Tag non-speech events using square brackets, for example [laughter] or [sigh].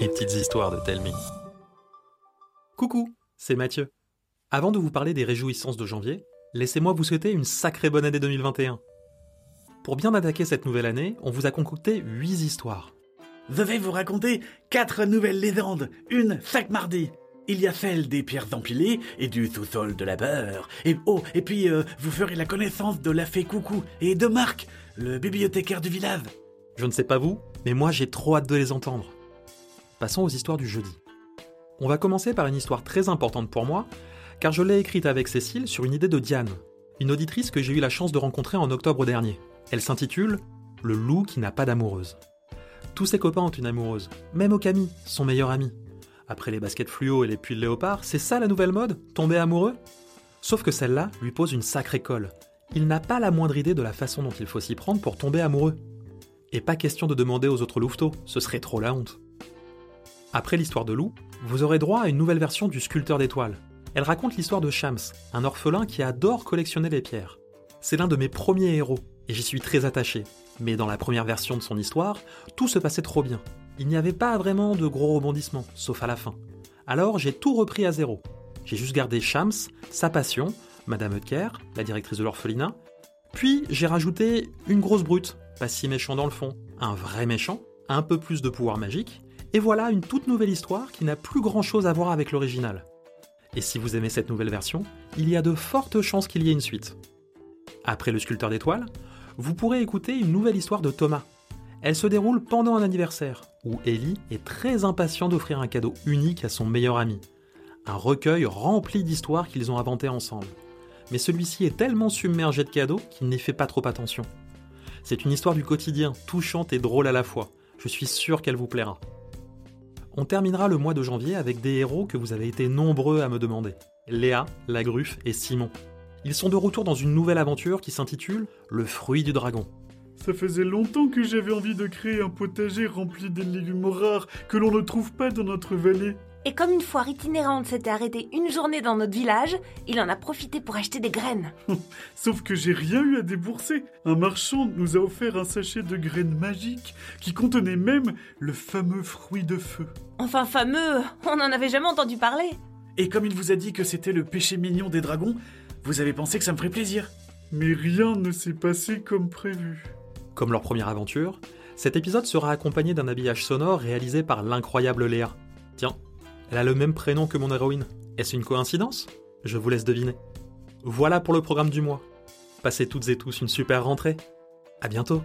Les petites histoires de Telmi. Coucou, c'est Mathieu. Avant de vous parler des réjouissances de janvier, laissez-moi vous souhaiter une sacrée bonne année 2021. Pour bien attaquer cette nouvelle année, on vous a concocté 8 histoires. Je vais vous raconter quatre nouvelles légendes, une chaque mardi. Il y a celle des pierres empilées et du sous-sol de la beurre. Et oh, et puis euh, vous ferez la connaissance de la fée Coucou et de Marc, le bibliothécaire du village. Je ne sais pas vous, mais moi j'ai trop hâte de les entendre. Passons aux histoires du jeudi. On va commencer par une histoire très importante pour moi, car je l'ai écrite avec Cécile sur une idée de Diane, une auditrice que j'ai eu la chance de rencontrer en octobre dernier. Elle s'intitule Le loup qui n'a pas d'amoureuse. Tous ses copains ont une amoureuse, même Okami, son meilleur ami. Après les baskets fluo et les puits de léopard, c'est ça la nouvelle mode Tomber amoureux? Sauf que celle-là lui pose une sacrée colle. Il n'a pas la moindre idée de la façon dont il faut s'y prendre pour tomber amoureux. Et pas question de demander aux autres louveteaux, ce serait trop la honte. Après l'histoire de loup, vous aurez droit à une nouvelle version du sculpteur d'étoiles. Elle raconte l'histoire de Shams, un orphelin qui adore collectionner les pierres. C'est l'un de mes premiers héros, et j'y suis très attaché. Mais dans la première version de son histoire, tout se passait trop bien. Il n'y avait pas vraiment de gros rebondissements, sauf à la fin. Alors j'ai tout repris à zéro. J'ai juste gardé Shams, sa passion, Madame Eutker, la directrice de l'orphelinat, puis j'ai rajouté une grosse brute, pas si méchant dans le fond, un vrai méchant, un peu plus de pouvoir magique, et voilà une toute nouvelle histoire qui n'a plus grand chose à voir avec l'original. Et si vous aimez cette nouvelle version, il y a de fortes chances qu'il y ait une suite. Après le sculpteur d'étoiles, vous pourrez écouter une nouvelle histoire de Thomas, elle se déroule pendant un anniversaire, où Ellie est très impatient d'offrir un cadeau unique à son meilleur ami. Un recueil rempli d'histoires qu'ils ont inventées ensemble. Mais celui-ci est tellement submergé de cadeaux qu'il n'y fait pas trop attention. C'est une histoire du quotidien, touchante et drôle à la fois. Je suis sûr qu'elle vous plaira. On terminera le mois de janvier avec des héros que vous avez été nombreux à me demander. Léa, la gruffe et Simon. Ils sont de retour dans une nouvelle aventure qui s'intitule Le fruit du dragon. Ça faisait longtemps que j'avais envie de créer un potager rempli de légumes rares que l'on ne trouve pas dans notre vallée. Et comme une foire itinérante s'était arrêtée une journée dans notre village, il en a profité pour acheter des graines. [laughs] Sauf que j'ai rien eu à débourser. Un marchand nous a offert un sachet de graines magiques qui contenait même le fameux fruit de feu. Enfin fameux, on n'en avait jamais entendu parler. Et comme il vous a dit que c'était le péché mignon des dragons, vous avez pensé que ça me ferait plaisir. Mais rien ne s'est passé comme prévu. Comme leur première aventure, cet épisode sera accompagné d'un habillage sonore réalisé par l'incroyable Léa. Tiens, elle a le même prénom que mon héroïne. Est-ce une coïncidence? Je vous laisse deviner. Voilà pour le programme du mois. Passez toutes et tous une super rentrée. À bientôt